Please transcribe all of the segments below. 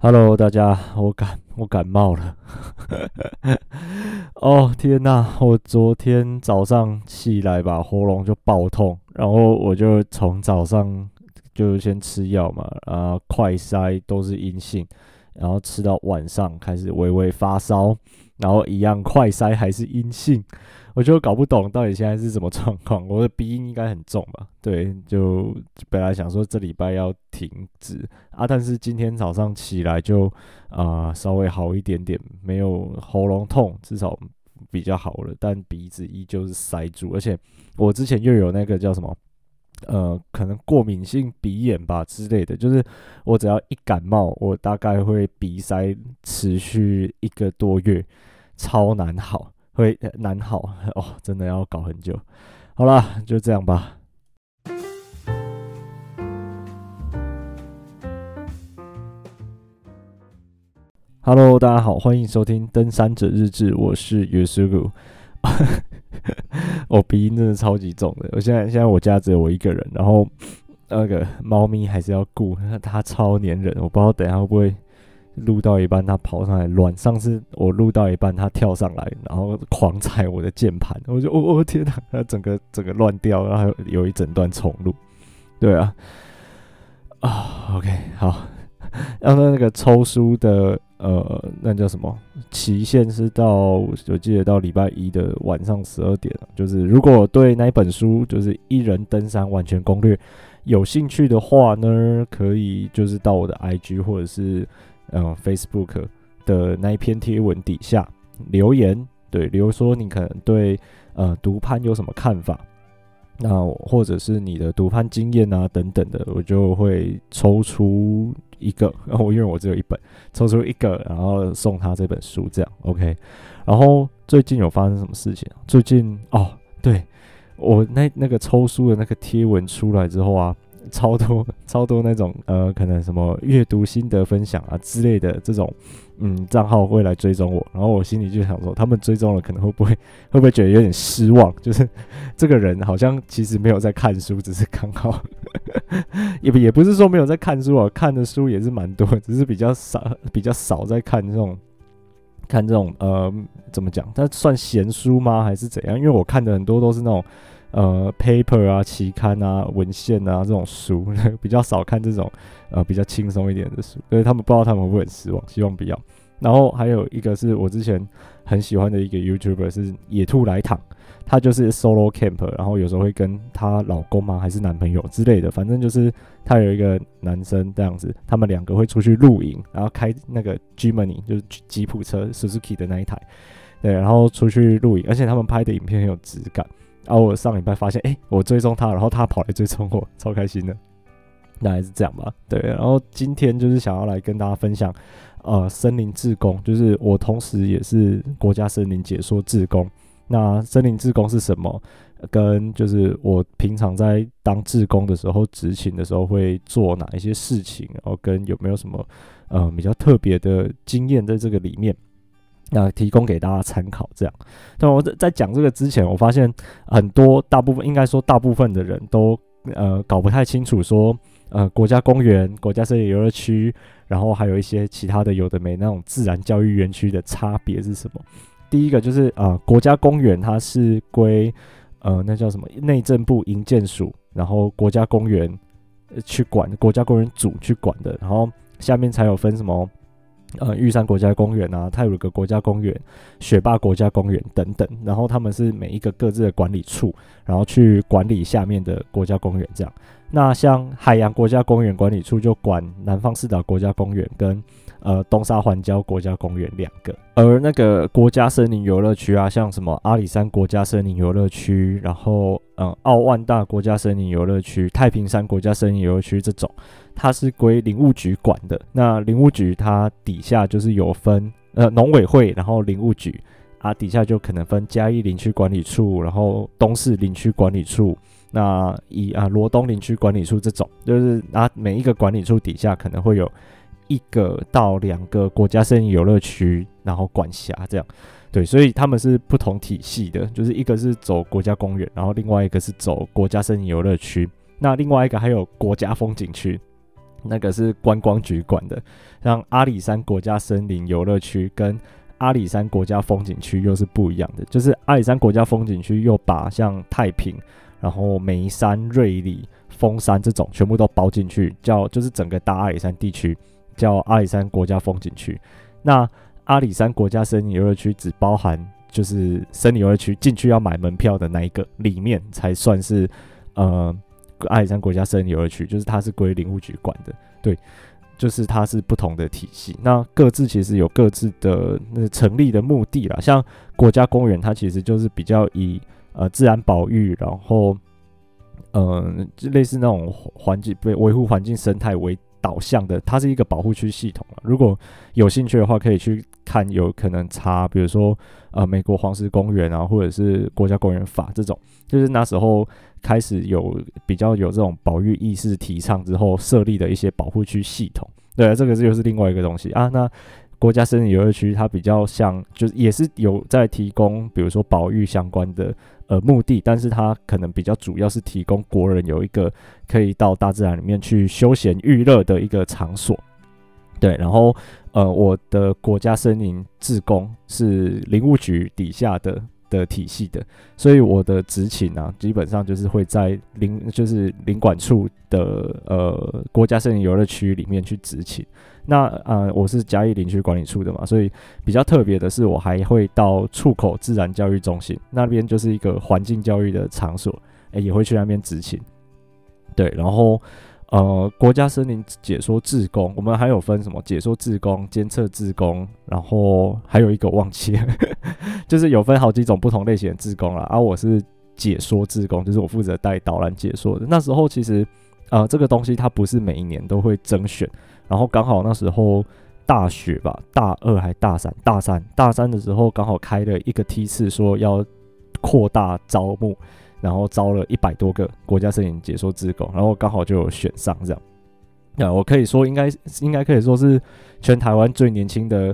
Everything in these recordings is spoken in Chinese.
Hello，大家，我感我感冒了。哦天呐，我昨天早上起来吧，喉咙就爆痛，然后我就从早上就先吃药嘛，啊，快筛都是阴性，然后吃到晚上开始微微发烧，然后一样快筛还是阴性。我就搞不懂到底现在是什么状况，我的鼻音应该很重吧？对，就本来想说这礼拜要停止啊，但是今天早上起来就啊、稍微好一点点，没有喉咙痛，至少比较好了，但鼻子依旧是塞住，而且我之前又有那个叫什么呃，可能过敏性鼻炎吧之类的，就是我只要一感冒，我大概会鼻塞持续一个多月，超难好。会难好哦，真的要搞很久。好啦，就这样吧。Hello，大家好，欢迎收听《登山者日志》，我是约书古。我鼻音真的超级重的，我现在现在我家只有我一个人，然后那个猫咪还是要顾，它超黏人，我不知道等一下会不会。录到一半，他跑上来乱。上次我录到一半，他跳上来，然后狂踩我的键盘，我就 我我天哪，他整个整个乱掉，然后有一整段重录。对啊，啊，OK，好。然后那个抽书的呃，那叫什么？期限是到我记得到礼拜一的晚上十二点。就是如果对那本书就是《一人登山完全攻略》有兴趣的话呢，可以就是到我的 IG 或者是。嗯，Facebook 的那一篇贴文底下留言，对，比如说你可能对呃独攀有什么看法，那或者是你的独攀经验啊等等的，我就会抽出一个，然后因为我只有一本，抽出一个，然后送他这本书，这样 OK。然后最近有发生什么事情？最近哦，对，我那那个抽书的那个贴文出来之后啊。超多 超多那种呃，可能什么阅读心得分享啊之类的这种嗯账号会来追踪我，然后我心里就想说，他们追踪了可能会不会会不会觉得有点失望？就是这个人好像其实没有在看书，只是刚好 也也不是说没有在看书啊，看的书也是蛮多，只是比较少比较少在看这种看这种呃怎么讲？它算闲书吗？还是怎样？因为我看的很多都是那种。呃，paper 啊，期刊啊，文献啊，这种书 比较少看这种呃比较轻松一点的书，所以他们不知道他们会不会很失望，希望不要。然后还有一个是我之前很喜欢的一个 YouTuber 是野兔来躺，他就是 solo camp，然后有时候会跟她老公嘛还是男朋友之类的，反正就是他有一个男生这样子，他们两个会出去露营，然后开那个 Jimny 就是吉普车 Suzuki 的那一台，对，然后出去露营，而且他们拍的影片很有质感。然后我上礼拜发现，哎，我追踪他，然后他跑来追踪我，超开心的。那还是这样吧，对。然后今天就是想要来跟大家分享，呃，森林志工，就是我同时也是国家森林解说志工。那森林志工是什么？跟就是我平常在当志工的时候，执勤的时候会做哪一些事情，然后跟有没有什么呃比较特别的经验在这个里面。那提供给大家参考，这样。但我在在讲这个之前，我发现很多大部分应该说大部分的人都呃搞不太清楚说呃国家公园、国家森林游乐区，然后还有一些其他的有的没那种自然教育园区的差别是什么？第一个就是呃国家公园它是归呃那叫什么内政部营建署，然后国家公园去管，国家公园组去管的，然后下面才有分什么。呃，玉山国家公园啊，太鲁阁国家公园、雪霸国家公园等等，然后他们是每一个各自的管理处，然后去管理下面的国家公园这样。那像海洋国家公园管理处就管南方四岛国家公园跟呃东沙环礁国家公园两个，而那个国家森林游乐区啊，像什么阿里山国家森林游乐区，然后嗯奥万大国家森林游乐区、太平山国家森林游乐区这种。它是归林务局管的，那林务局它底下就是有分呃农委会，然后林务局啊底下就可能分嘉义林区管理处，然后东势林区管理处，那以啊罗东林区管理处这种，就是啊每一个管理处底下可能会有一个到两个国家森林游乐区，然后管辖这样，对，所以他们是不同体系的，就是一个是走国家公园，然后另外一个是走国家森林游乐区，那另外一个还有国家风景区。那个是观光局管的。像阿里山国家森林游乐区跟阿里山国家风景区又是不一样的，就是阿里山国家风景区又把像太平、然后眉山、瑞里、丰山这种全部都包进去，叫就是整个大阿里山地区叫阿里山国家风景区。那阿里山国家森林游乐区只包含就是森林游乐区进去要买门票的那一个里面才算是呃阿里山国家森林游乐区，就是它是归林务局管的，对。就是它是不同的体系，那各自其实有各自的那成立的目的啦。像国家公园，它其实就是比较以呃自然保育，然后嗯、就，类似那种环境被维护环境生态为导向的，它是一个保护区系统。如果有兴趣的话，可以去看，有可能查，比如说呃美国黄石公园啊，或者是国家公园法这种，就是那时候。开始有比较有这种保育意识提倡之后设立的一些保护区系统，对啊，这个又是另外一个东西啊。那国家森林游乐区它比较像，就是也是有在提供，比如说保育相关的呃目的，但是它可能比较主要是提供国人有一个可以到大自然里面去休闲娱乐的一个场所。对，然后呃，我的国家森林志工是林务局底下的。的体系的，所以我的执勤啊，基本上就是会在林，就是林管处的呃国家森林游乐区里面去执勤。那呃，我是嘉义林区管理处的嘛，所以比较特别的是，我还会到触口自然教育中心那边，就是一个环境教育的场所，诶，也会去那边执勤。对，然后。呃，国家森林解说志工，我们还有分什么解说志工、监测志工，然后还有一个忘记了，就是有分好几种不同类型的志工啦。而、啊、我是解说志工，就是我负责带导览解说的。那时候其实，呃，这个东西它不是每一年都会征选，然后刚好那时候大学吧，大二还大三，大三大三的时候刚好开了一个梯次，说要扩大招募。然后招了一百多个国家摄影解说志工，然后刚好就有选上这样。那我可以说应该应该可以说是全台湾最年轻的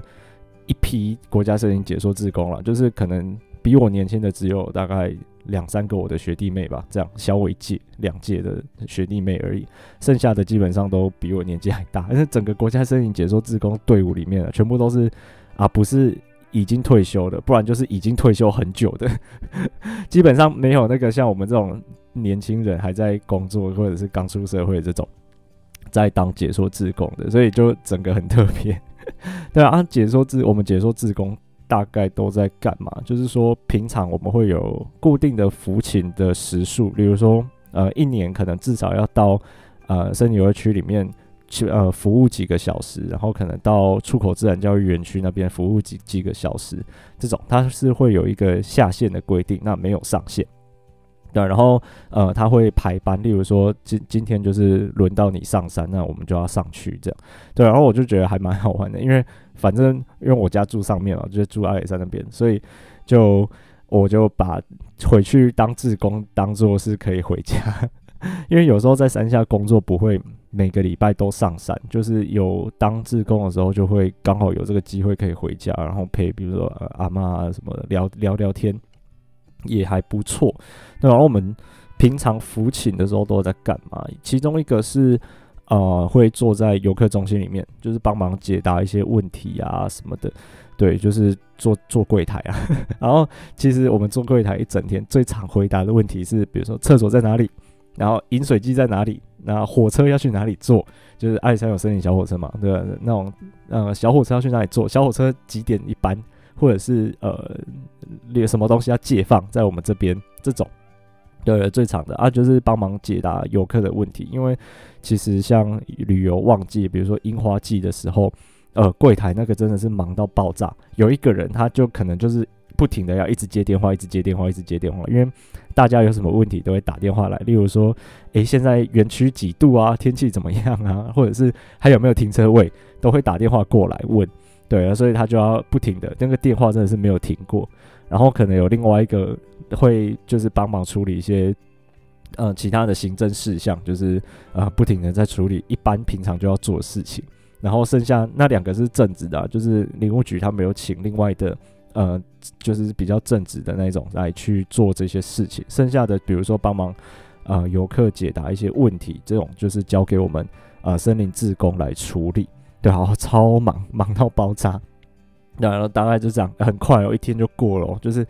一批国家摄影解说志工了，就是可能比我年轻的只有大概两三个我的学弟妹吧，这样小我一届两届的学弟妹而已，剩下的基本上都比我年纪还大。但 是整个国家森林解说志工队伍里面啊，全部都是啊不是。已经退休的，不然就是已经退休很久的，基本上没有那个像我们这种年轻人还在工作或者是刚出社会这种在当解说志工的，所以就整个很特别。对啊，解说志我们解说志工大概都在干嘛？就是说平常我们会有固定的服勤的时数，例如说呃一年可能至少要到呃森林游乐区里面。去呃服务几个小时，然后可能到出口自然教育园区那边服务几几个小时，这种它是会有一个下限的规定，那没有上限。对，然后呃他会排班，例如说今今天就是轮到你上山，那我们就要上去这样。对，然后我就觉得还蛮好玩的，因为反正因为我家住上面嘛，就是住阿里山那边，所以就我就把回去当志工当做是可以回家，因为有时候在山下工作不会。每个礼拜都上山，就是有当志工的时候，就会刚好有这个机会可以回家，然后陪比如说、呃、阿妈什么的聊聊聊天，也还不错。那然后我们平常服勤的时候都在干嘛？其中一个是呃会坐在游客中心里面，就是帮忙解答一些问题啊什么的。对，就是做做柜台啊。然后其实我们做柜台一整天，最常回答的问题是，比如说厕所在哪里？然后饮水机在哪里？那火车要去哪里坐？就是阿里山有森林小火车嘛，对吧？那种呃小火车要去哪里坐？小火车几点一班？或者是呃有什么东西要借放在我们这边？这种对最长的啊，就是帮忙解答游客的问题。因为其实像旅游旺季，比如说樱花季的时候，呃柜台那个真的是忙到爆炸，有一个人他就可能就是。不停的要一直接电话，一直接电话，一直接电话，因为大家有什么问题都会打电话来。例如说，诶，现在园区几度啊？天气怎么样啊？或者是还有没有停车位，都会打电话过来问。对啊，所以他就要不停的，那个电话真的是没有停过。然后可能有另外一个会就是帮忙处理一些呃其他的行政事项，就是呃不停的在处理一般平常就要做的事情。然后剩下那两个是正职的，就是林务局他没有请另外的。呃，就是比较正直的那种来去做这些事情，剩下的比如说帮忙呃游客解答一些问题，这种就是交给我们呃森林志工来处理，对，然后超忙，忙到爆炸。然后大概就这样，很快哦，一天就过了，就是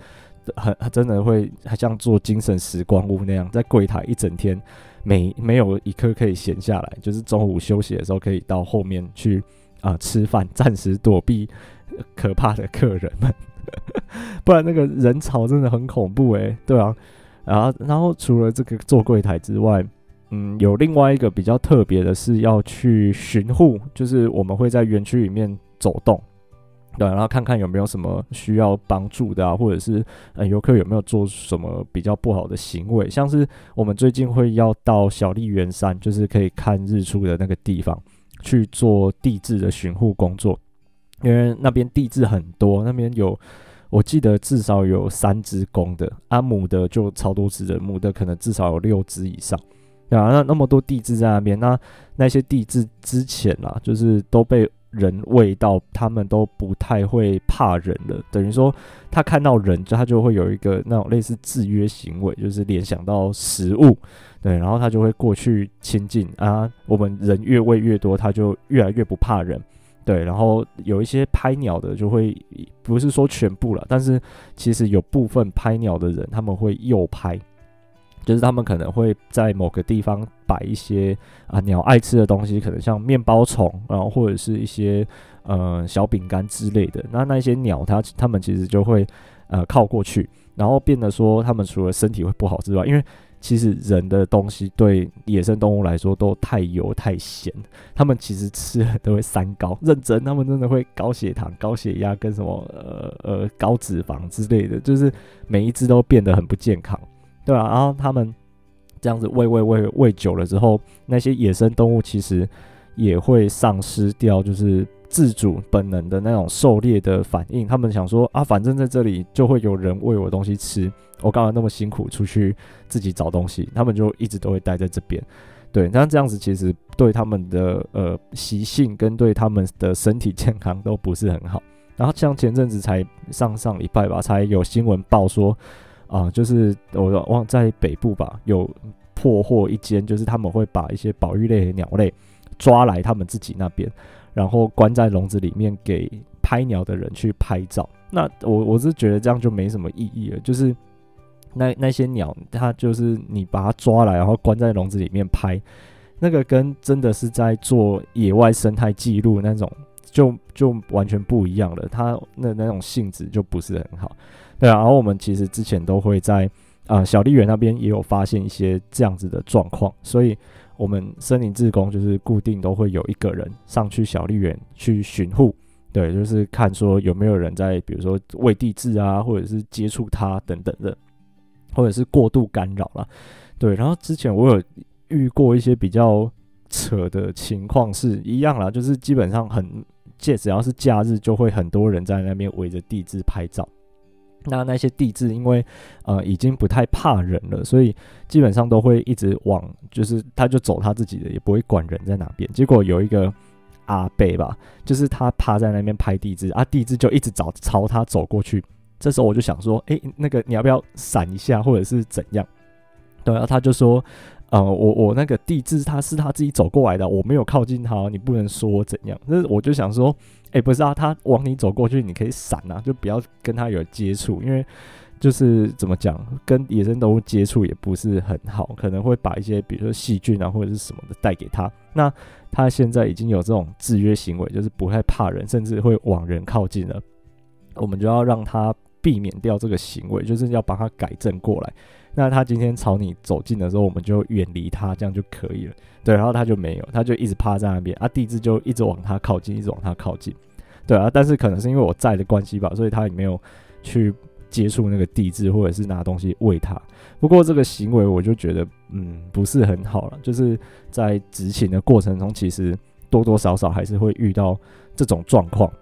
很真的会还像做精神时光屋那样，在柜台一整天，没没有一刻可以闲下来，就是中午休息的时候可以到后面去啊、吃饭，暂时躲避可怕的客人们，不然那个人潮真的很恐怖诶。对啊，然后然后除了这个做柜台之外，嗯，有另外一个比较特别的是要去巡护，就是我们会在园区里面走动。对，然后看看有没有什么需要帮助的啊，或者是呃游客有没有做什么比较不好的行为，像是我们最近会要到小笠原山，就是可以看日出的那个地方去做地质的巡护工作，因为那边地质很多，那边有我记得至少有三只公的，阿母的就超多只的，母的可能至少有六只以上，啊，那那么多地质在那边，那那些地质之前啊，就是都被。人喂到，他们都不太会怕人了。等于说，他看到人，就他就会有一个那种类似制约行为，就是联想到食物，对，然后他就会过去亲近啊。我们人越喂越多，他就越来越不怕人，对。然后有一些拍鸟的，就会不是说全部了，但是其实有部分拍鸟的人，他们会诱拍。就是他们可能会在某个地方摆一些啊鸟爱吃的东西，可能像面包虫，然后或者是一些呃小饼干之类的。那那些鸟它它们其实就会呃靠过去，然后变得说它们除了身体会不好之外，因为其实人的东西对野生动物来说都太油太咸，它们其实吃了都会三高，认真，它们真的会高血糖、高血压跟什么呃呃高脂肪之类的，就是每一只都变得很不健康。对啊，然后他们这样子喂喂喂喂久了之后，那些野生动物其实也会丧失掉，就是自主本能的那种狩猎的反应。他们想说啊，反正在这里就会有人喂我东西吃，我干嘛那么辛苦出去自己找东西？他们就一直都会待在这边。对，那这样子其实对他们的呃习性跟对他们的身体健康都不是很好。然后像前阵子才上上礼拜吧，才有新闻报说。啊，就是我忘在北部吧，有破获一间，就是他们会把一些保育类的鸟类抓来他们自己那边，然后关在笼子里面给拍鸟的人去拍照。那我我是觉得这样就没什么意义了，就是那那些鸟，它就是你把它抓来，然后关在笼子里面拍，那个跟真的是在做野外生态记录那种，就就完全不一样了。它那那种性质就不是很好。对啊，然后我们其实之前都会在啊、小笠原那边也有发现一些这样子的状况，所以我们森林志工就是固定都会有一个人上去小笠原去巡护，对，就是看说有没有人在，比如说喂地质啊，或者是接触它等等的，或者是过度干扰了，对。然后之前我有遇过一些比较扯的情况，是一样啦，就是基本上很借，只要是假日就会很多人在那边围着地质拍照。那那些地质因为呃已经不太怕人了，所以基本上都会一直往，就是他就走他自己的，也不会管人在哪边。结果有一个阿贝吧，就是他趴在那边拍地质，啊，地质就一直找朝他走过去。这时候我就想说，诶，那个你要不要闪一下，或者是怎样？对啊，他就说。呃，我我那个地质他是他自己走过来的，我没有靠近他，你不能说怎样。那我就想说，哎、不是啊，他往你走过去，你可以闪啊，就不要跟他有接触，因为就是怎么讲，跟野生动物接触也不是很好，可能会把一些比如说细菌啊或者是什么的带给他。那他现在已经有这种制约行为，就是不太怕人，甚至会往人靠近了。我们就要让他避免掉这个行为，就是要把他改正过来。那他今天朝你走近的时候，我们就远离他，这样就可以了。对，然后他就没有，他就一直趴在那边啊，地质就一直往他靠近，一直往他靠近。对啊，但是可能是因为我在的关系吧，所以他也没有去接触那个地质，或者是拿东西喂他。不过这个行为我就觉得，嗯，不是很好了。就是在执勤的过程中，其实多多少少还是会遇到这种状况。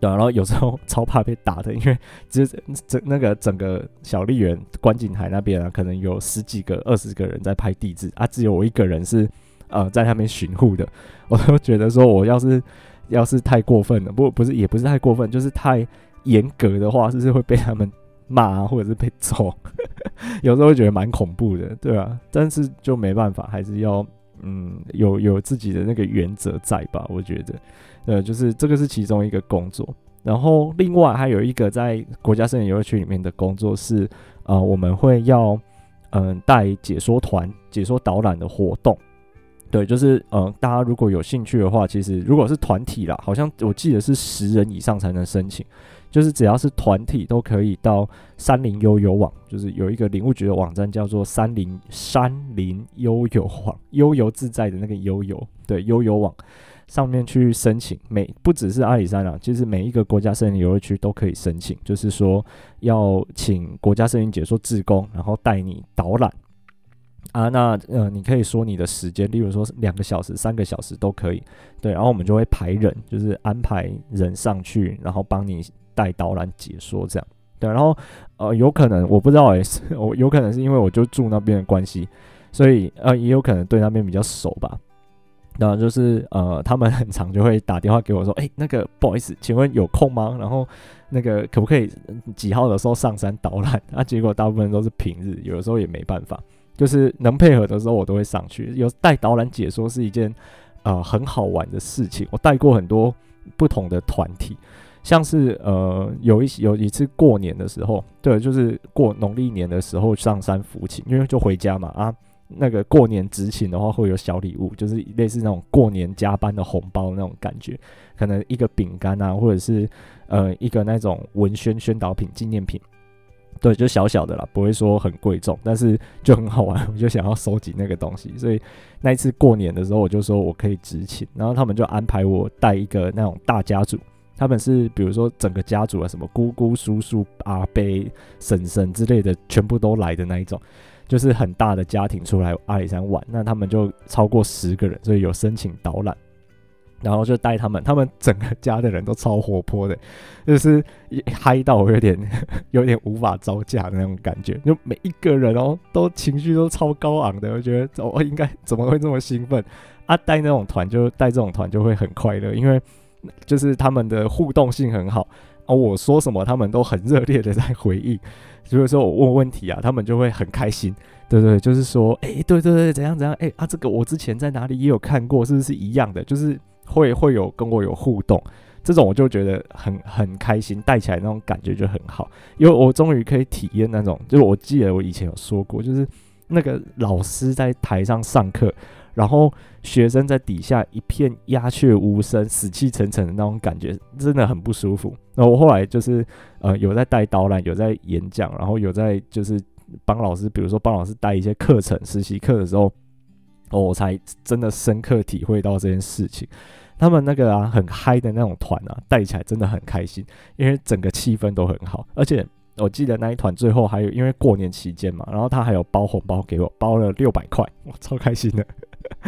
对，然后有时候 超怕被打的，因为就是整那个整个小笠原观景台那边啊，可能有十几个、二十个人在拍地质啊，只有我一个人是呃在那边巡护的。我都觉得说，我要是要是太过分了，不不是也不是太过分，就是太严格的话，是不是会被他们骂啊，或者是被揍？有时候会觉得蛮恐怖的，对啊，但是就没办法，还是要嗯，有有自己的那个原则在吧？我觉得，呃，就是这个是其中一个工作。然后另外还有一个在国家森林游乐区里面的工作是，呃，我们会要嗯带解说团、解说导览的活动。对，就是嗯，大家如果有兴趣的话，其实如果是团体啦，好像我记得是十人以上才能申请。就是只要是团体都可以到山林悠游网，就是有一个林务局的网站叫做山林山林悠游网，悠游自在的那个悠游，对，悠游网上面去申请。每不只是阿里山啊，其实每一个国家森林游乐区都可以申请，就是说要请国家森林解说志工，然后带你导览。啊，那呃，你可以说你的时间，例如说两个小时、三个小时都可以，对，然后我们就会排人，就是安排人上去，然后帮你带导览解说这样，对，然后呃，有可能我不知道诶、欸，我有可能是因为我就住那边的关系，所以呃，也有可能对那边比较熟吧。那就是呃，他们很常就会打电话给我说，诶、那个不好意思，请问有空吗？然后那个可不可以几号的时候上山导览？啊，结果大部分都是平日，有的时候也没办法。就是能配合的时候，我都会上去。有带导览解说是一件呃很好玩的事情。我带过很多不同的团体，像是呃有一有一次过年的时候，对，就是过农历年的时候上山服勤，因为就回家嘛啊。那个过年执勤的话会有小礼物，就是类似那种过年加班的红包那种感觉，可能一个饼干啊，或者是呃一个那种文宣宣导品纪念品。对，就小小的啦，不会说很贵重，但是就很好玩，我就想要收集那个东西。所以那一次过年的时候，我就说我可以执勤，然后他们就安排我带一个那种大家族，他们是比如说整个家族啊，什么姑姑、叔叔、阿伯、婶婶之类的，全部都来的那一种，就是很大的家庭出来阿里山玩。那他们就超过十个人，所以有申请导览。然后就带他们，他们整个家的人都超活泼的，就是嗨到我有点 有点无法招架的那种感觉。就每一个人哦，都情绪都超高昂的，我觉得我应该怎么会这么兴奋啊？带那种团就带这种团就会很快乐，因为就是他们的互动性很好啊。我说什么，他们都很热烈的在回应。所 以说我问问题啊，他们就会很开心。对对，就是说，哎，对对对，怎样怎样？哎啊，这个我之前在哪里也有看过，是不是一样的？就是。会会有跟我有互动，这种我就觉得很很开心，带起来那种感觉就很好，因为我终于可以体验那种，就是我记得我以前有说过，就是那个老师在台上上课，然后学生在底下一片鸦雀无声、死气沉沉的那种感觉，真的很不舒服。那我后来就是呃有在带导览，有在演讲，然后有在就是帮老师，比如说帮老师带一些课程、实习课的时候。哦，我才真的深刻体会到这件事情。他们那个啊，很嗨的那种团啊，带起来真的很开心，因为整个气氛都很好。而且我记得那一团最后还有，因为过年期间嘛，然后他还有包红包给我，包了六百块，我，超开心的。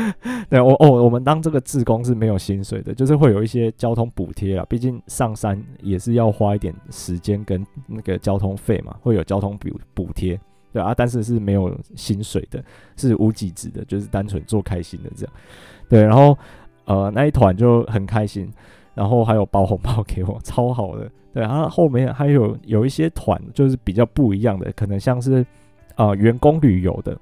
对，我哦，我们当这个志工是没有薪水的，就是会有一些交通补贴啊，毕竟上山也是要花一点时间跟那个交通费嘛，会有交通补补贴。对啊，但是是没有薪水的，是无给职的，就是单纯做开心的这样。对，然后呃那一团就很开心，然后还有包红包给我，超好的。对，然后后面还有有一些团就是比较不一样的，可能像是呃员工旅游的。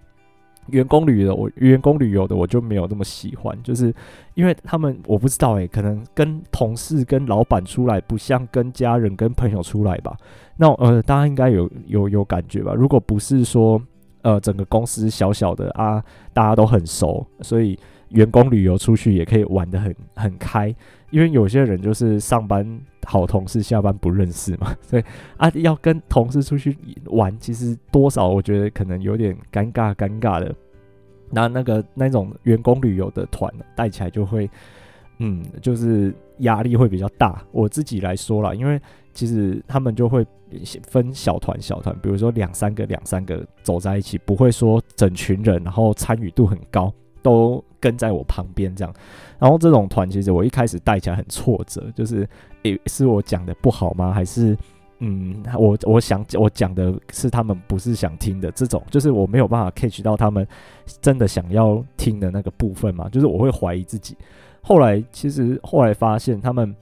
员工旅游我，员工旅游的我就没有那么喜欢，就是因为他们我不知道诶、可能跟同事跟老板出来不像跟家人跟朋友出来吧。那呃，大家应该有有有感觉吧？如果不是说呃整个公司小小的啊，大家都很熟，所以员工旅游出去也可以玩得很很开。因为有些人就是上班好同事，下班不认识嘛，所以啊要跟同事出去玩，其实多少我觉得可能有点尴尬尴尬的。那那个那种员工旅游的团带起来就会，嗯，就是压力会比较大。我自己来说啦，因为其实他们就会分小团小团，比如说两三个两三个走在一起，不会说整群人，然后参与度很高。都跟在我旁边这样，然后这种团其实我一开始带起来很挫折，就是诶、是我讲的不好吗？还是嗯，我我想我讲的是他们不是想听的这种，就是我没有办法 catch 到他们真的想要听的那个部分嘛，就是我会怀疑自己。后来其实后来发现他们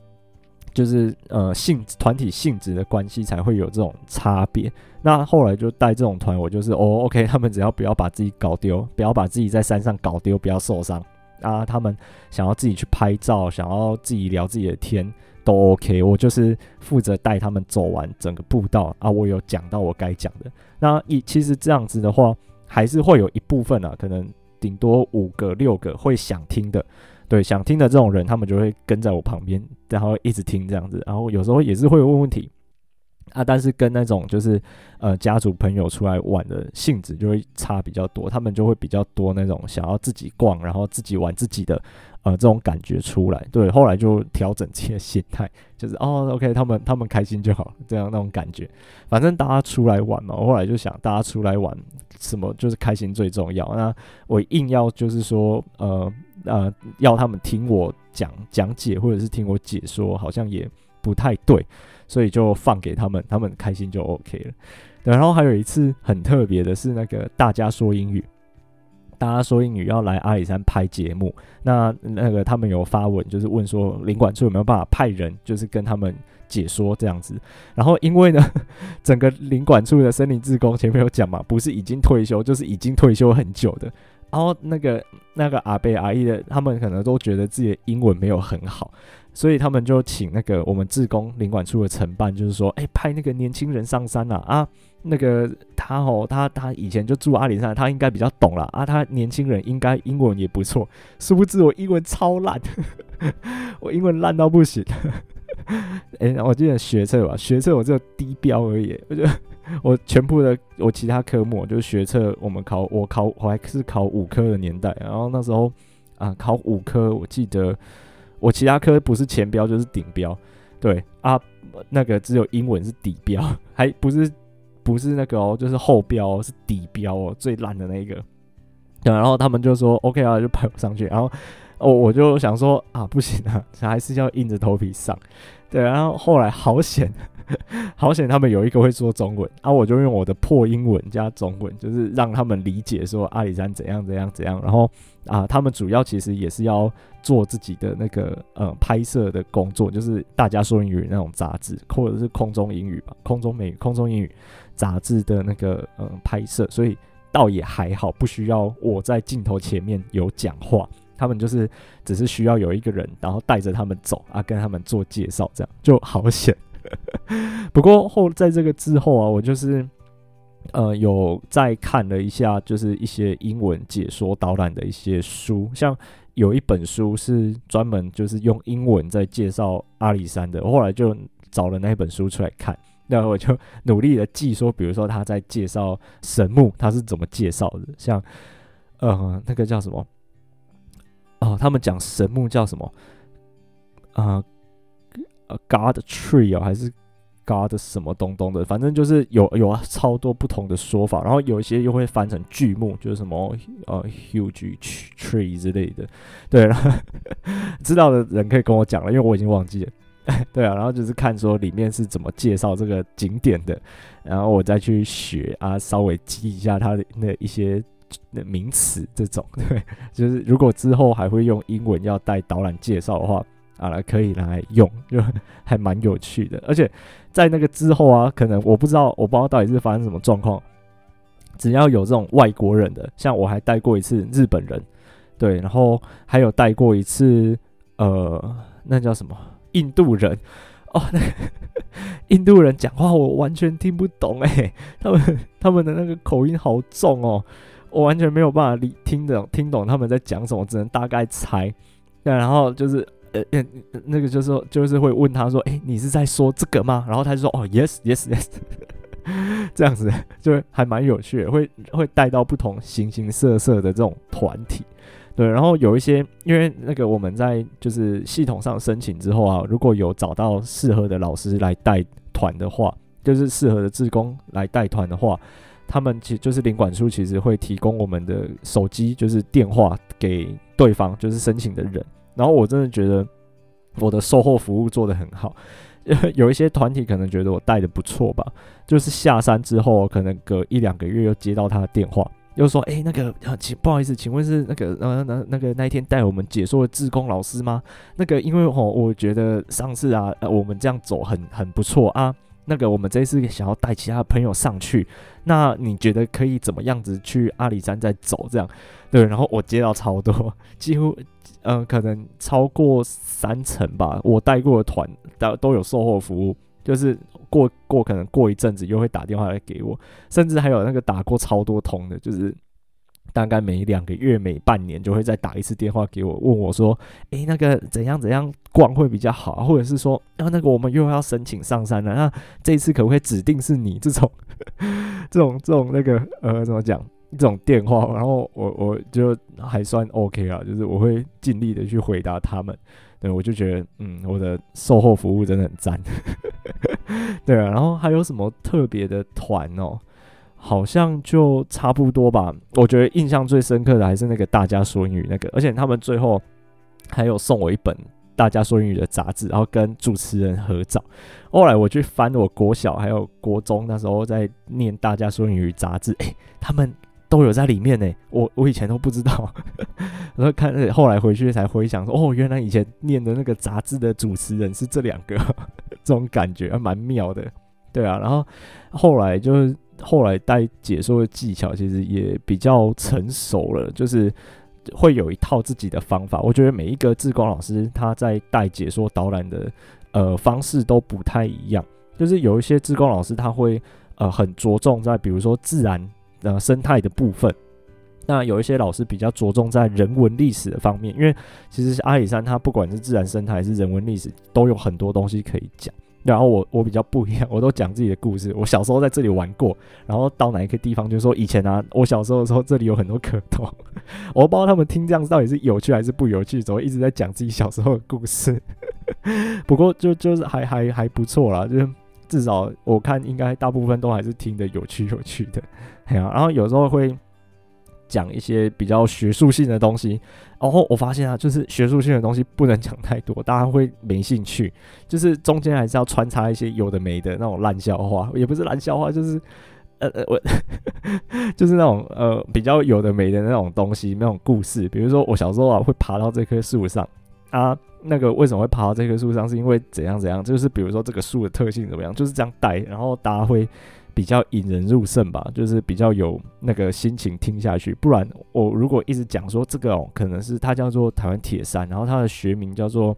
就是呃性团体性质的关系才会有这种差别。那后来就带这种团，我就是哦，OK，他们只要不要把自己搞丢，不要把自己在山上搞丢，不要受伤啊。他们想要自己去拍照，想要自己聊自己的天都 OK。我就是负责带他们走完整个步道啊。我有讲到我该讲的。那一其实这样子的话，还是会有一部分啊，可能顶多五个六个会想听的。对，想听的这种人，他们就会跟在我旁边，然后一直听这样子。然后有时候也是会有问问题啊，但是跟那种就是呃家族朋友出来玩的性质就会差比较多，他们就会比较多那种想要自己逛，然后自己玩自己的呃这种感觉出来。对，后来就调整自己的心态，就是哦，OK，他们他们开心就好，这样那种感觉。反正大家出来玩嘛，我后来就想大家出来玩什么就是开心最重要。那我硬要就是说呃。呃，要他们听我讲讲解，或者是听我解说，好像也不太对，所以就放给他们，他们开心就 OK 了。对，然后还有一次很特别的是，那个大家说英语，大家说英语要来阿里山拍节目，那那个他们有发文，就是问说领管处有没有办法派人，就是跟他们解说这样子。然后因为呢，整个领管处的森林志工前面有讲嘛，不是已经退休，就是已经退休很久的。然后那个那个阿贝阿姨的，他们可能都觉得自己的英文没有很好，所以他们就请那个我们自工领馆处的承办，就是说，哎，派那个年轻人上山啊，啊，那个他哦，他他以前就住阿里山，他应该比较懂啦。啊，他年轻人应该英文也不错。殊不知我英文超烂，我英文烂到不行。哎，我记得学测吧，学测我只有低标而已，我觉得。我全部的我其他科目就是学测，我们考我考我还是考五科的年代，然后那时候啊考五科，我记得我其他科不是前标就是顶标，对啊，那个只有英文是底标，还不是不是那个哦，就是后标是底标哦，最烂的那个。对，然后他们就说 OK 啊，就派我上去，然后我我就想说啊不行啊，还是要硬着头皮上。对，然后后来好险。好险，他们有一个会说中文啊，我就用我的破英文加中文，就是让他们理解说阿里山怎样怎样怎样。然后啊，他们主要其实也是要做自己的那个呃拍摄的工作，就是大家说英语那种杂志，或者是空中英语吧，空中美语、空中英语杂志的那个呃拍摄，所以倒也还好，不需要我在镜头前面有讲话，他们就是只是需要有一个人，然后带着他们走啊，跟他们做介绍，这样就好险。不过后在这个之后啊，我就是呃有再看了一下，就是一些英文解说导览的一些书，像有一本书是专门就是用英文在介绍阿里山的，我后来就找了那本书出来看，那我就努力的记说，比如说他在介绍神木，他是怎么介绍的，像呃那个叫什么哦，他们讲神木叫什么啊？呃呃，God Tree 啊，还是 God 什么东东的，反正就是有有超多不同的说法，然后有一些又会翻成巨木，就是什么呃 Huge Tree 之类的。对，然后 知道的人可以跟我讲了，因为我已经忘记了。对啊，然后就是看说里面是怎么介绍这个景点的，然后我再去学啊，稍微记一下它的那一些那名词这种。对，就是如果之后还会用英文要带导览介绍的话。啊，可以来用，就还蛮有趣的。而且在那个之后啊，可能我不知道，我不知道到底是发生什么状况。只要有这种外国人的，像我还带过一次日本人，对，然后还有带过一次，呃，那叫什么印度人哦，那个印度人讲话我完全听不懂诶，他们他们的那个口音好重哦，我完全没有办法理听懂听懂他们在讲什么，只能大概猜。对，然后就是。呃，那个就是说，就是会问他说：“诶，你是在说这个吗？”然后他就说：“哦，yes，yes，yes。”这样子就还蛮有趣的，会会带到不同形形色色的这种团体。对，然后有一些，因为那个我们在就是系统上申请之后啊，如果有找到适合的老师来带团的话，就是适合的志工来带团的话，他们其实就是领管处其实会提供我们的手机，就是电话给对方，就是申请的人。然后我真的觉得我的售后服务做得很好，有一些团体可能觉得我带的不错吧，就是下山之后可能隔一两个月又接到他的电话，又说，哎、那个，请不好意思，请问是那个，呃，那那个那一天带我们解说的志工老师吗？那个，因为吼，我觉得上次啊，我们这样走很很不错啊。那个，我们这次想要带其他朋友上去，那你觉得可以怎么样子去阿里山再走？这样，对。然后我接到超多，几乎，嗯、可能超过三成吧。我带过的团都都有售后服务。就是过过可能过一阵子又会打电话来给我，甚至还有那个打过超多通的，就是大概每两个月、每半年就会再打一次电话给我，问我说：“诶，那个怎样怎样逛会比较好？”或者是说：“啊，那个我们又要申请上山了，那这一次可不可以指定是你？”这种、这种、这种那个呃，怎么讲？这种电话，然后我我就还算 OK 啊，就是我会尽力的去回答他们。对，我就觉得，嗯，我的售后服务真的很赞。对啊，然后还有什么特别的团哦？好像就差不多吧。我觉得印象最深刻的还是那个大家说英语那个，而且他们最后还有送我一本大家说英语的杂志，然后跟主持人合照。后来我去翻我国小还有国中那时候在念大家说英语杂志，诶，他们。都有在里面呢，我我以前都不知道，然后看后来回去才回想说，哦，原来以前念的那个杂志的主持人是这两个，这种感觉还蛮妙的，对啊，然后后来就是后来带解说的技巧其实也比较成熟了，就是会有一套自己的方法。我觉得每一个志工老师他在带解说导览的呃方式都不太一样，就是有一些志工老师他会呃很着重在比如说自然。呃，生态的部分，那有一些老师比较着重在人文历史的方面，因为其实阿里山它不管是自然生态还是人文历史，都有很多东西可以讲。然后我我比较不一样，我都讲自己的故事。我小时候在这里玩过，然后到哪一个地方，就说以前啊，我小时候的时候这里有很多蝌蚪，我不知道他们听这样子到底是有趣还是不有趣，怎么一直在讲自己小时候的故事。不过就就是还还还不错啦，就是。至少我看应该大部分都还是听得有趣有趣的，哎呀，然后有时候会讲一些比较学术性的东西，然后我发现啊，就是学术性的东西不能讲太多，大家会没兴趣，就是中间还是要穿插一些有的没的那种烂笑话，也不是烂笑话，就是呃呃我 就是那种呃比较有的没的那种东西，那种故事，比如说我小时候啊会爬到这棵树上。啊，那个为什么会爬到这棵树上？是因为怎样怎样？就是比如说这个树的特性怎么样？就是这样带，然后大家会比较引人入胜吧，就是比较有那个心情听下去。不然我如果一直讲说这个哦，可能是它叫做台湾铁杉，然后它的学名叫做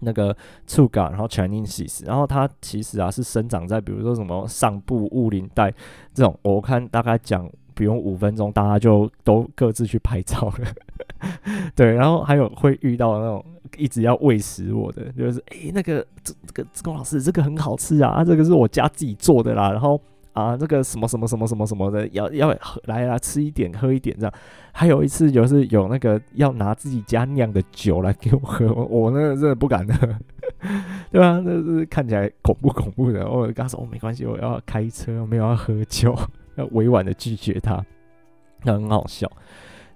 那个触感然后 Chinensis，然后它其实啊是生长在比如说什么上部雾林带这种，我看大概讲。不用五分钟，大家就都各自去拍照了。对，然后还有会遇到那种一直要喂食我的，就是诶、那个这这个志工老师，这个很好吃啊，这个是我家自己做的啦。然后啊，那个什么什么什么什么什么的，要要来来吃一点，喝一点这样。还有一次就是有那个要拿自己家酿的酒来给我喝，我那个真的不敢喝，对吧、啊？那是看起来恐怖恐怖的。我跟他说，哦，没关系，我要开车，没有要喝酒。要委婉的拒绝他，那很好笑。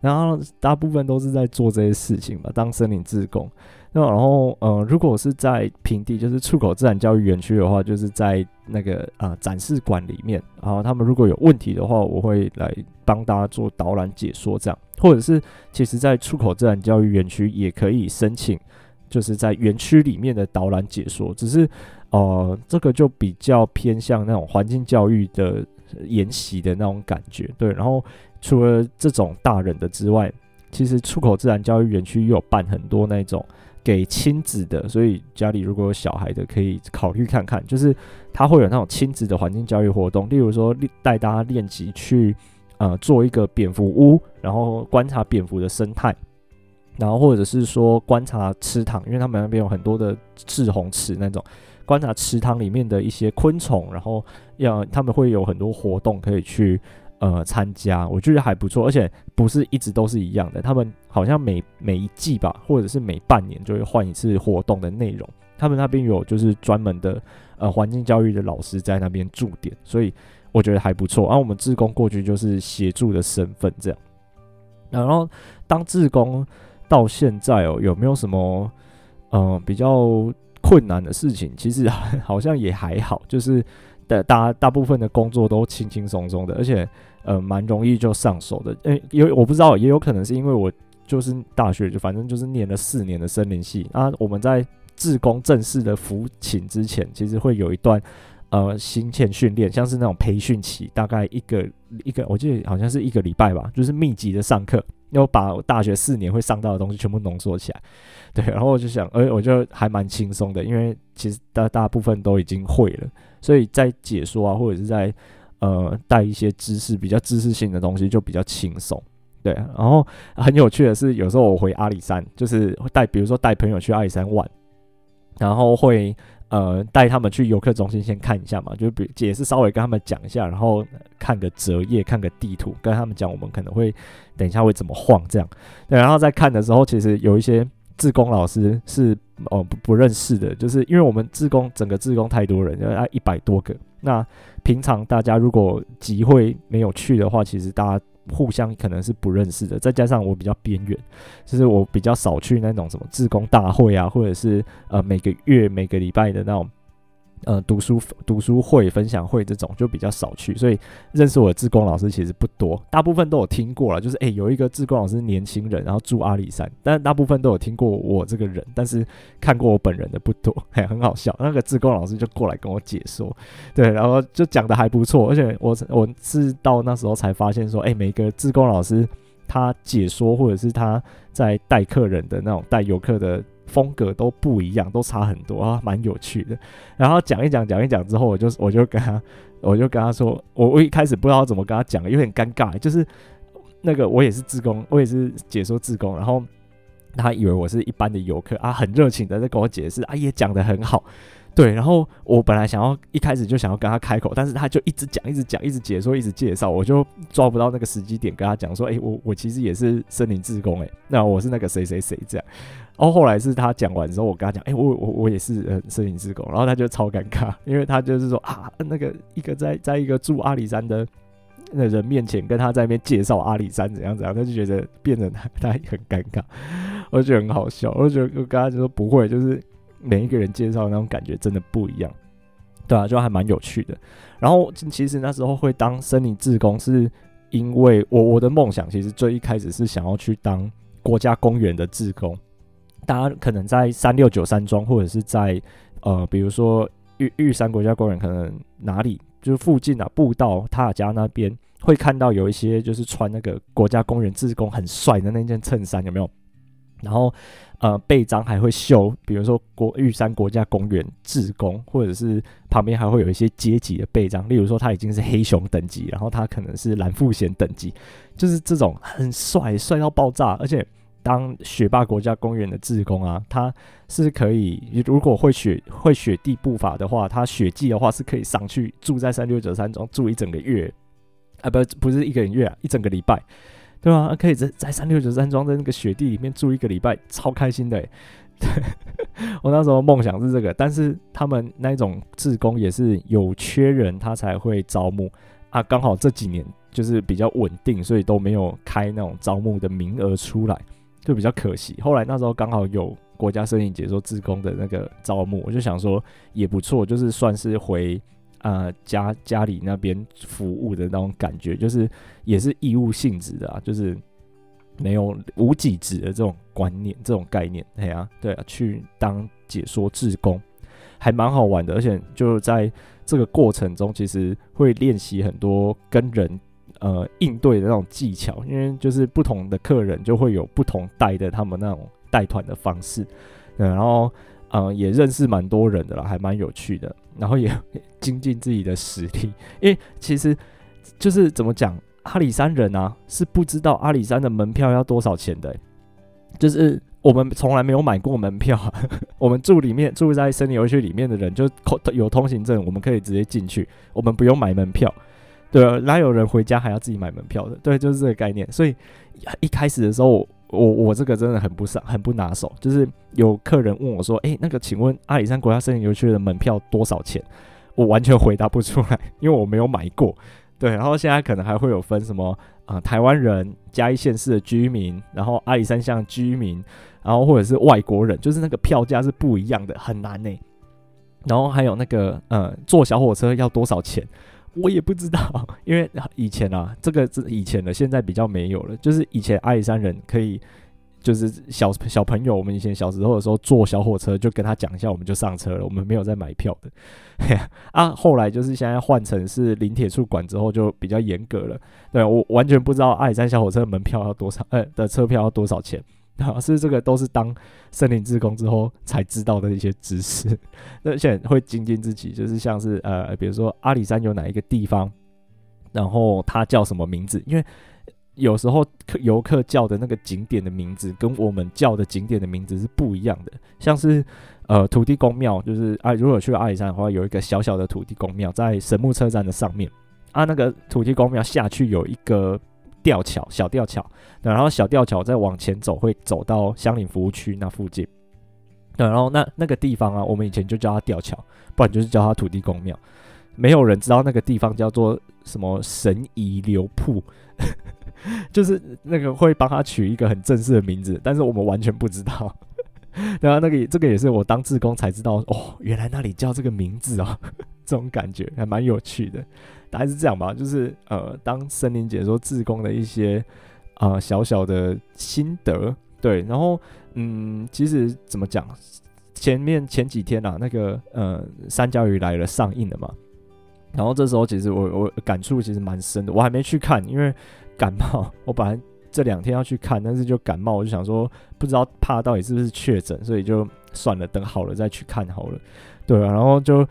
然后大部分都是在做这些事情嘛，当森林志工。那然后，呃，如果是在平地，就是出口自然教育园区的话，就是在那个啊、呃、展示馆里面。然后他们如果有问题的话，我会来帮大家做导览解说，这样。或者是，其实，在出口自然教育园区也可以申请，就是在园区里面的导览解说。只是，呃，这个就比较偏向那种环境教育的。研习的那种感觉，对。然后除了这种大人的之外，其实出口自然教育园区又有办很多那种给亲子的，所以家里如果有小孩的，可以考虑看看。就是他会有那种亲子的环境教育活动，例如说带大家练习去呃做一个蝙蝠屋，然后观察蝙蝠的生态，然后或者是说观察池塘，因为他们那边有很多的赤红池那种。观察池塘里面的一些昆虫，然后要他们会有很多活动可以去呃参加，我觉得还不错，而且不是一直都是一样的，他们好像每每一季吧，或者是每半年就会换一次活动的内容。他们那边有就是专门的呃环境教育的老师在那边驻点，所以我觉得还不错。然后我们志工过去就是协助的身份这样。然后当志工到现在哦，有没有什么嗯、比较？困难的事情其实 好像也还好，就是的大大部分的工作都轻轻松松的，而且呃蛮容易就上手的。诶，有我不知道，也有可能是因为我就是大学就反正就是念了四年的森林系啊。我们在自工正式的服勤之前，其实会有一段呃行前训练，像是那种培训期，大概一个一个，我记得好像是一个礼拜吧，就是密集的上课，要把我大学四年会上到的东西全部浓缩起来。对，然后我就想，诶，我就还蛮轻松的，因为其实大大部分都已经会了。所以在解说啊，或者是在呃带一些知识比较知识性的东西，就比较轻松。对，然后很有趣的是，有时候我回阿里山，就是带，比如说带朋友去阿里山玩，然后会呃带他们去游客中心先看一下嘛，就比也是稍微跟他们讲一下，然后看个折页，看个地图，跟他们讲我们可能会等一下会怎么晃这样。然后在看的时候，其实有一些志工老师是。哦，不不认识的，就是因为我们志工整个志工太多人，要一百多个。那平常大家如果集会没有去的话，其实大家互相可能是不认识的。再加上我比较边缘，就是我比较少去那种什么自工大会啊，或者是呃每个月每个礼拜的那种。呃，读书读书会、分享会这种就比较少去，所以认识我的志工老师其实不多，大部分都有听过了。就是诶、有一个志工老师年轻人，然后住阿里山，但大部分都有听过我这个人，但是看过我本人的不多，嘿，很好笑。那个志工老师就过来跟我解说，对，然后就讲的还不错，而且我我是到那时候才发现说，诶、每个志工老师他解说或者是他在带客人的那种带游客的。风格都不一样，都差很多啊，蛮有趣的。然后讲一讲，讲一讲之后，我就我就跟他，我就跟他说，我我一开始不知道怎么跟他讲，有点尴尬。就是那个我也是自工，我也是解说自工，然后他以为我是一般的游客啊，很热情的在跟我解释，啊也讲得很好。对，然后我本来想要一开始就想要跟他开口，但是他就一直讲，一直讲，一直解说，一直介绍，我就抓不到那个时机点跟他讲说，诶，我我其实也是森林志工，诶，那我是那个谁谁谁这样。然后后来是他讲完之后，我跟他讲，哎，我我我也是呃森林志工，然后他就超尴尬，因为他就是说啊，那个一个在在一个住阿里山的那人面前跟他在那边介绍阿里山怎样怎样，他就觉得变得他他很尴尬，我就觉得很好笑，我就觉得我跟他就说不会，就是。每一个人介绍那种感觉真的不一样，对啊，就还蛮有趣的。然后其实那时候会当森林志工，是因为我我的梦想其实最一开始是想要去当国家公园的志工。大家可能在三六九山庄，或者是在呃，比如说玉玉山国家公园，可能哪里就是附近啊步道塔尔加那边，会看到有一些就是穿那个国家公园志工很帅的那件衬衫，有没有？然后，呃，背章还会绣，比如说国玉山国家公园志工，或者是旁边还会有一些阶级的背章，例如说他已经是黑熊等级，然后他可能是蓝富贤等级，就是这种很帅，帅到爆炸。而且当雪霸国家公园的志工啊，他是可以，如果会雪会雪地步伐的话，他雪季的话是可以上去住在三六九山庄住一整个月，啊，不，不是一个月啊，一整个礼拜。对啊，可以在在三六九山庄的那个雪地里面住一个礼拜，超开心的。对，我那时候梦想是这个，但是他们那种志工也是有缺人，他才会招募啊。刚好这几年就是比较稳定，所以都没有开那种招募的名额出来，就比较可惜。后来那时候刚好有国家森林解说志工的那个招募，我就想说也不错，就是算是回。呃，家家里那边服务的那种感觉，就是也是义务性质的啊，就是没有无给职的这种观念、这种概念。哎呀、啊，对啊，去当解说志工还蛮好玩的，而且就在这个过程中，其实会练习很多跟人呃应对的那种技巧，因为就是不同的客人就会有不同带的他们那种带团的方式，对，然后。嗯，也认识蛮多人的啦，还蛮有趣的。然后也精进自己的实力，因为其实就是怎么讲，阿里山人啊是不知道阿里山的门票要多少钱的，就是我们从来没有买过门票。我们住里面住在森林游区里面的人，就有通行证，我们可以直接进去，我们不用买门票。对啊，哪有人回家还要自己买门票的？对，就是这个概念。所以一开始的时候。我我这个真的很不上很不拿手，就是有客人问我说：“诶，那个请问阿里山国家森林游区的门票多少钱？”我完全回答不出来，因为我没有买过。对，然后现在可能还会有分什么啊、台湾人、嘉义县市的居民，然后阿里山乡居民，然后或者是外国人，就是那个票价是不一样的，很难呢。然后还有那个呃，坐小火车要多少钱？我也不知道，因为以前啊，这个是以前的，现在比较没有了。就是以前阿里山人可以，就是小小朋友，我们以前小时候的时候坐小火车，就跟他讲一下，我们就上车了，我们没有在买票的。啊，后来就是现在换成是林铁处管之后，就比较严格了。对，我完全不知道阿里山小火车门票要多少，呃，的车票要多少钱。啊，是这个都是当森林志工之后才知道的一些知识。那现在会精进自己，就是像是呃，比如说阿里山有哪一个地方，然后它叫什么名字？因为有时候客游客叫的那个景点的名字，跟我们叫的景点的名字是不一样的。像是呃土地公庙，就是啊，如果去阿里山的话，有一个小小的土地公庙在神木车站的上面啊，那个土地公庙下去有一个。吊桥，小吊桥，然后小吊桥再往前走，会走到乡里服务区那附近。然后那那个地方啊，我们以前就叫它吊桥，不然就是叫它土地公庙。没有人知道那个地方叫做什么神遗留铺，就是那个会帮他取一个很正式的名字，但是我们完全不知道。然后那个这个也是我当志工才知道，哦，原来那里叫这个名字哦，这种感觉还蛮有趣的。大概是这样吧，就是呃，当森林解说志工的一些啊、小小的心得，对，然后嗯，其实怎么讲，前面前几天啊，那个呃《三角鱼来了》上映了嘛，然后这时候其实我我感触其实蛮深的，我还没去看，因为 感冒，我本来这两天要去看，但是就感冒，我就想说不知道怕到底是不是确诊，所以就算了，等好了再去看好了，对啊，然后就。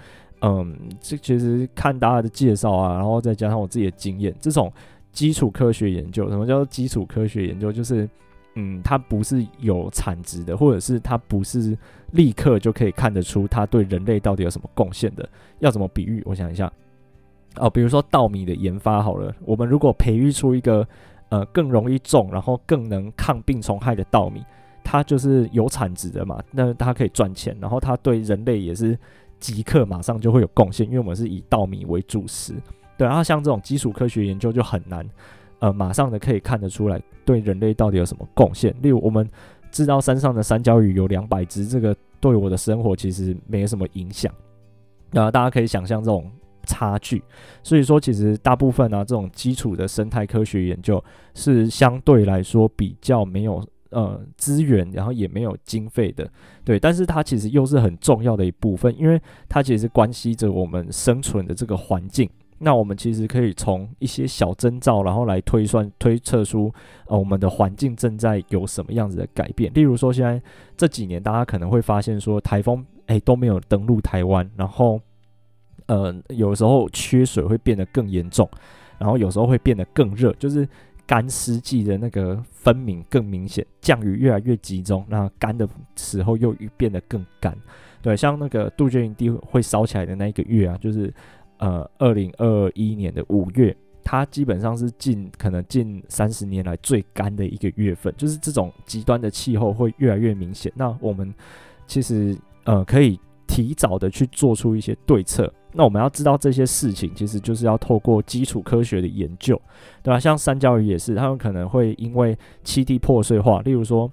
嗯，这其实看大家的介绍啊，然后再加上我自己的经验，这种基础科学研究，什么叫做基础科学研究？就是，嗯，它不是有产值的，或者是它不是立刻就可以看得出它对人类到底有什么贡献的。要怎么比喻？我想一下，哦，比如说稻米的研发好了，我们如果培育出一个呃更容易种，然后更能抗病虫害的稻米，它就是有产值的嘛，那它可以赚钱，然后它对人类也是。即刻马上就会有贡献，因为我们是以稻米为主食，对。然后像这种基础科学研究就很难，呃，马上的可以看得出来对人类到底有什么贡献。例如，我们知道山上的山椒鱼有两百只，这个对我的生活其实没什么影响。那大家可以想象这种差距，所以说其实大部分呢、这种基础的生态科学研究是相对来说比较没有。呃，资源，然后也没有经费的，对，但是它其实又是很重要的一部分，因为它其实关系着我们生存的这个环境。那我们其实可以从一些小征兆，然后来推算、推测出，呃，我们的环境正在有什么样子的改变。例如说，现在这几年，大家可能会发现说，台风诶都没有登陆台湾，然后，呃，有时候缺水会变得更严重，然后有时候会变得更热，就是。干湿季的那个分明更明显，降雨越来越集中，那干的时候又变得更干。对，像那个杜鹃营地会烧起来的那一个月啊，就是呃二零二一年的五月，它基本上是近可能近三十年来最干的一个月份。就是这种极端的气候会越来越明显。那我们其实呃可以提早的去做出一些对策。那我们要知道这些事情，其实就是要透过基础科学的研究，对吧？像三角鱼也是，它们可能会因为栖地破碎化，例如说，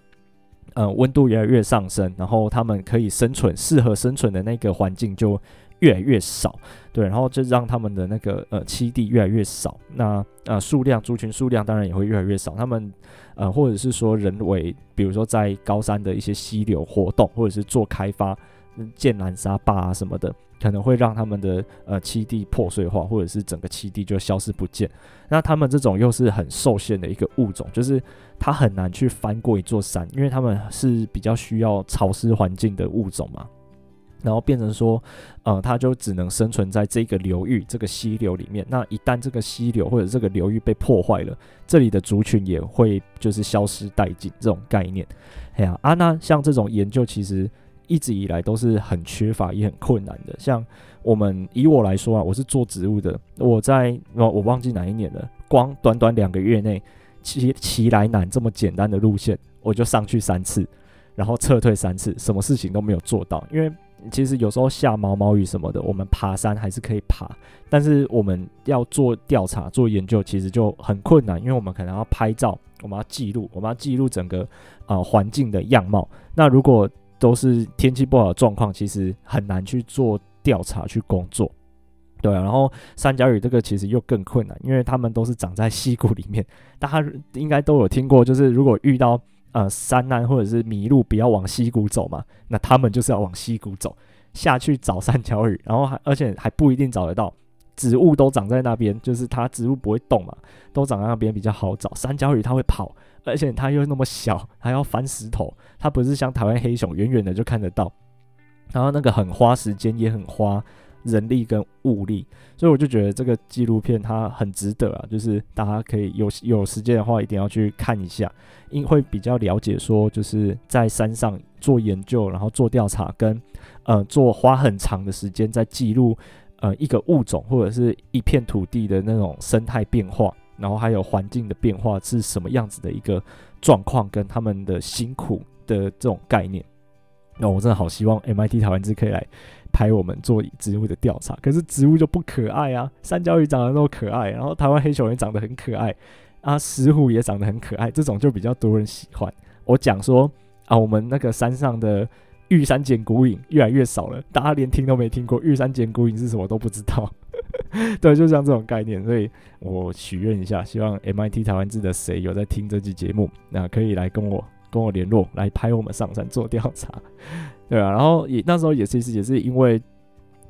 呃，温度越来越上升，然后它们可以生存适合生存的那个环境就越来越少，对，然后就让它们的那个呃栖地越来越少，那呃数量族群数量当然也会越来越少，它们呃或者是说人为，比如说在高山的一些溪流活动，或者是做开发。建南沙坝啊什么的，可能会让他们的呃栖地破碎化，或者是整个栖地就消失不见。那他们这种又是很受限的一个物种，就是它很难去翻过一座山，因为他们是比较需要潮湿环境的物种嘛。然后变成说，呃，它就只能生存在这个流域、这个溪流里面。那一旦这个溪流或者这个流域被破坏了，这里的族群也会就是消失殆尽。这种概念，哎呀啊，那像这种研究其实。一直以来都是很缺乏也很困难的。像我们以我来说啊，我是做植物的，我在我我忘记哪一年了，光短短两个月内，奇奇来南这么简单的路线，我就上去三次，然后撤退三次，什么事情都没有做到。因为其实有时候下毛毛雨什么的，我们爬山还是可以爬，但是我们要做调查、做研究，其实就很困难，因为我们可能要拍照，我们要记录，我们要记录整个啊环境的样貌。那如果都是天气不好的状况，其实很难去做调查去工作。对啊，然后三角鱼这个其实又更困难，因为它们都是长在溪谷里面。大家应该都有听过，就是如果遇到呃山难或者是迷路，不要往溪谷走嘛，那他们就是要往溪谷走下去找三角鱼，然后还而且还不一定找得到。植物都长在那边，就是它植物不会动嘛，都长在那边比较好找。三角鱼它会跑，而且它又那么小，还要翻石头，它不是像台湾黑熊远远的就看得到。然后那个很花时间，也很花人力跟物力，所以我就觉得这个纪录片它很值得啊，就是大家可以有有时间的话一定要去看一下，因为会比较了解说就是在山上做研究，然后做调查跟呃做花很长的时间在记录。呃，一个物种或者是一片土地的那种生态变化，然后还有环境的变化是什么样子的一个状况，跟他们的辛苦的这种概念。那我真的好希望 MIT 台湾之可以来拍我们做植物的调查，可是植物就不可爱啊，三角鱼长得那么可爱，然后台湾黑熊也长得很可爱啊，石虎也长得很可爱，这种就比较多人喜欢。我讲说啊，我们那个山上的。玉山捡骨影越来越少了，大家连听都没听过，玉山捡骨影是什么都不知道。对，就像这种概念，所以我许愿一下，希望 MIT 台湾志的谁有在听这期节目，那可以来跟我跟我联络，来拍我们上山做调查，对啊，然后也那时候也其实也是因为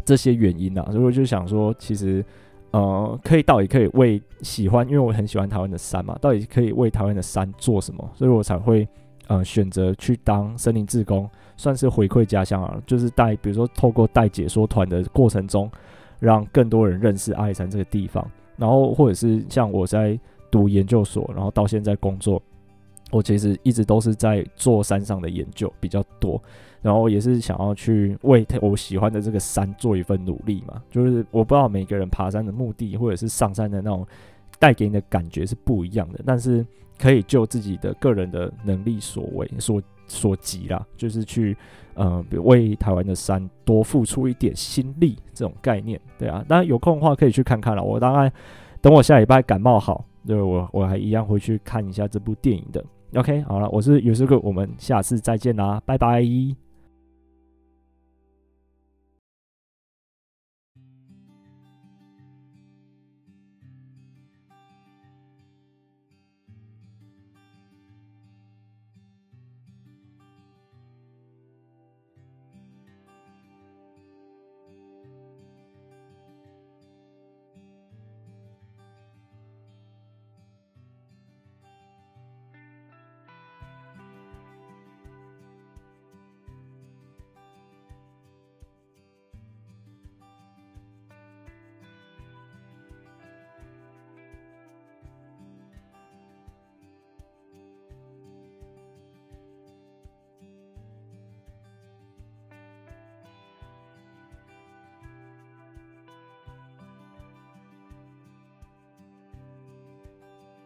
这些原因啊，所以我就想说，其实呃，可以到底可以为喜欢，因为我很喜欢台湾的山嘛，到底可以为台湾的山做什么，所以我才会呃选择去当森林志工。算是回馈家乡啊，就是带，比如说透过带解说团的过程中，让更多人认识阿里山这个地方，然后或者是像我在读研究所，然后到现在工作，我其实一直都是在做山上的研究比较多，然后也是想要去为我喜欢的这个山做一份努力嘛。就是我不知道每个人爬山的目的或者是上山的那种带给你的感觉是不一样的，但是可以就自己的个人的能力所为所。所及啦，就是去，呃，为台湾的山多付出一点心力，这种概念，对啊。当然有空的话可以去看看了。我当然等我下礼拜感冒好，对，我我还一样会去看一下这部电影的。OK，好了，我是尤斯克，我们下次再见啦，拜拜。